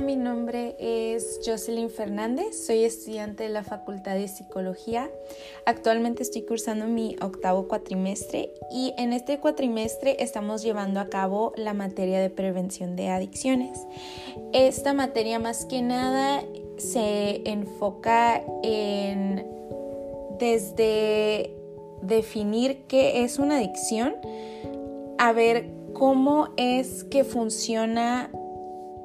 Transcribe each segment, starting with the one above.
mi nombre es Jocelyn Fernández, soy estudiante de la Facultad de Psicología. Actualmente estoy cursando mi octavo cuatrimestre y en este cuatrimestre estamos llevando a cabo la materia de prevención de adicciones. Esta materia más que nada se enfoca en desde definir qué es una adicción, a ver cómo es que funciona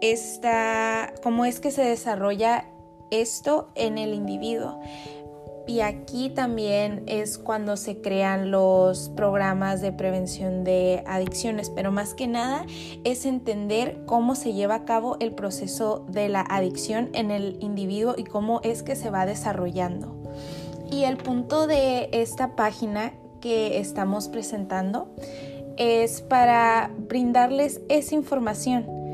esta, cómo es que se desarrolla esto en el individuo. Y aquí también es cuando se crean los programas de prevención de adicciones, pero más que nada es entender cómo se lleva a cabo el proceso de la adicción en el individuo y cómo es que se va desarrollando. Y el punto de esta página que estamos presentando es para brindarles esa información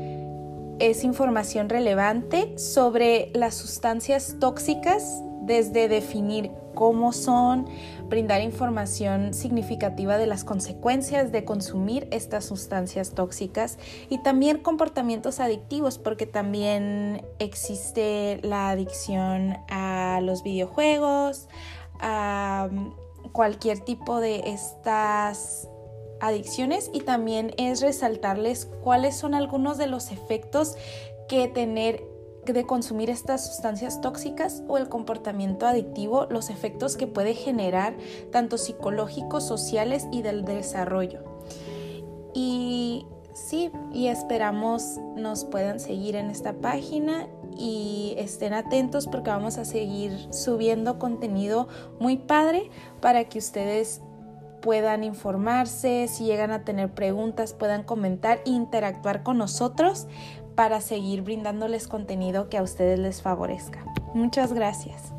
es información relevante sobre las sustancias tóxicas, desde definir cómo son, brindar información significativa de las consecuencias de consumir estas sustancias tóxicas y también comportamientos adictivos, porque también existe la adicción a los videojuegos, a cualquier tipo de estas adicciones y también es resaltarles cuáles son algunos de los efectos que tener de consumir estas sustancias tóxicas o el comportamiento adictivo, los efectos que puede generar tanto psicológicos, sociales y del desarrollo. Y sí, y esperamos nos puedan seguir en esta página y estén atentos porque vamos a seguir subiendo contenido muy padre para que ustedes puedan informarse, si llegan a tener preguntas, puedan comentar e interactuar con nosotros para seguir brindándoles contenido que a ustedes les favorezca. Muchas gracias.